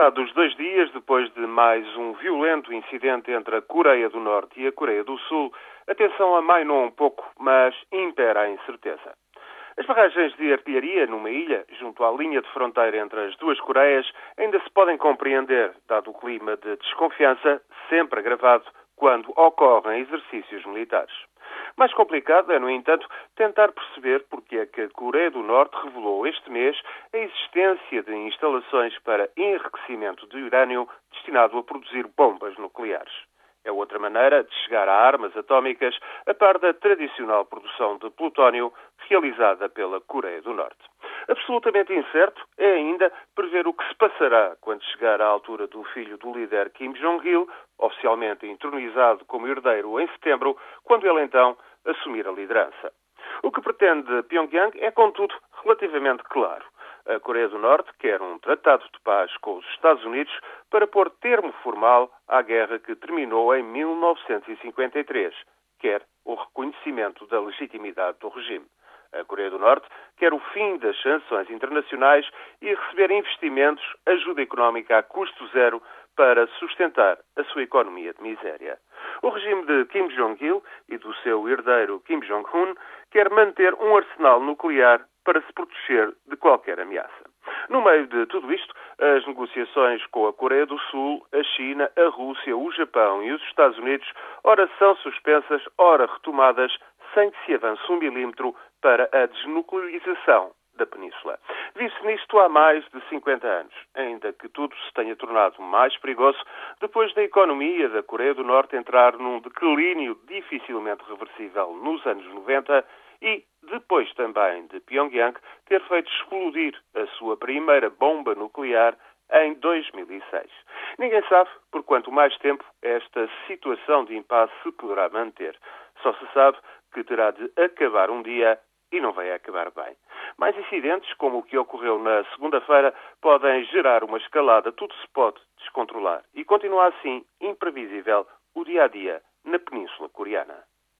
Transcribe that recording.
Passados dois dias, depois de mais um violento incidente entre a Coreia do Norte e a Coreia do Sul, a tensão amainou um pouco, mas impera a incerteza. As barragens de artilharia numa ilha, junto à linha de fronteira entre as duas Coreias, ainda se podem compreender, dado o clima de desconfiança, sempre agravado quando ocorrem exercícios militares. Mais complicado é, no entanto, tentar perceber porque é que a Coreia do Norte revelou este mês a existência de instalações para enriquecimento de urânio destinado a produzir bombas nucleares. É outra maneira de chegar a armas atómicas a par da tradicional produção de plutónio realizada pela Coreia do Norte. Absolutamente incerto é ainda prever o que se passará quando chegar à altura do filho do líder Kim Jong-il, oficialmente entronizado como herdeiro em setembro, quando ele então assumir a liderança. O que pretende Pyongyang é, contudo, relativamente claro. A Coreia do Norte quer um tratado de paz com os Estados Unidos para pôr termo formal à guerra que terminou em 1953. Quer o reconhecimento da legitimidade do regime. A Coreia do Norte quer o fim das sanções internacionais e receber investimentos, ajuda económica a custo zero para sustentar a sua economia de miséria. O regime de Kim Jong-il e do seu herdeiro Kim Jong-un quer manter um arsenal nuclear para se proteger de qualquer ameaça. No meio de tudo isto, as negociações com a Coreia do Sul, a China, a Rússia, o Japão e os Estados Unidos, ora são suspensas, ora retomadas, sem que se avance um milímetro para a desnuclearização da Península. Vive-se nisto há mais de 50 anos, ainda que tudo se tenha tornado mais perigoso depois da economia da Coreia do Norte entrar num declínio dificilmente reversível nos anos 90 e depois também de Pyongyang ter feito explodir a sua primeira bomba nuclear em 2006. Ninguém sabe por quanto mais tempo esta situação de impasse se poderá manter. Só se sabe que terá de acabar um dia e não vai acabar bem. Mais incidentes, como o que ocorreu na segunda-feira, podem gerar uma escalada, tudo se pode descontrolar e continua assim imprevisível o dia a dia na Península Coreana.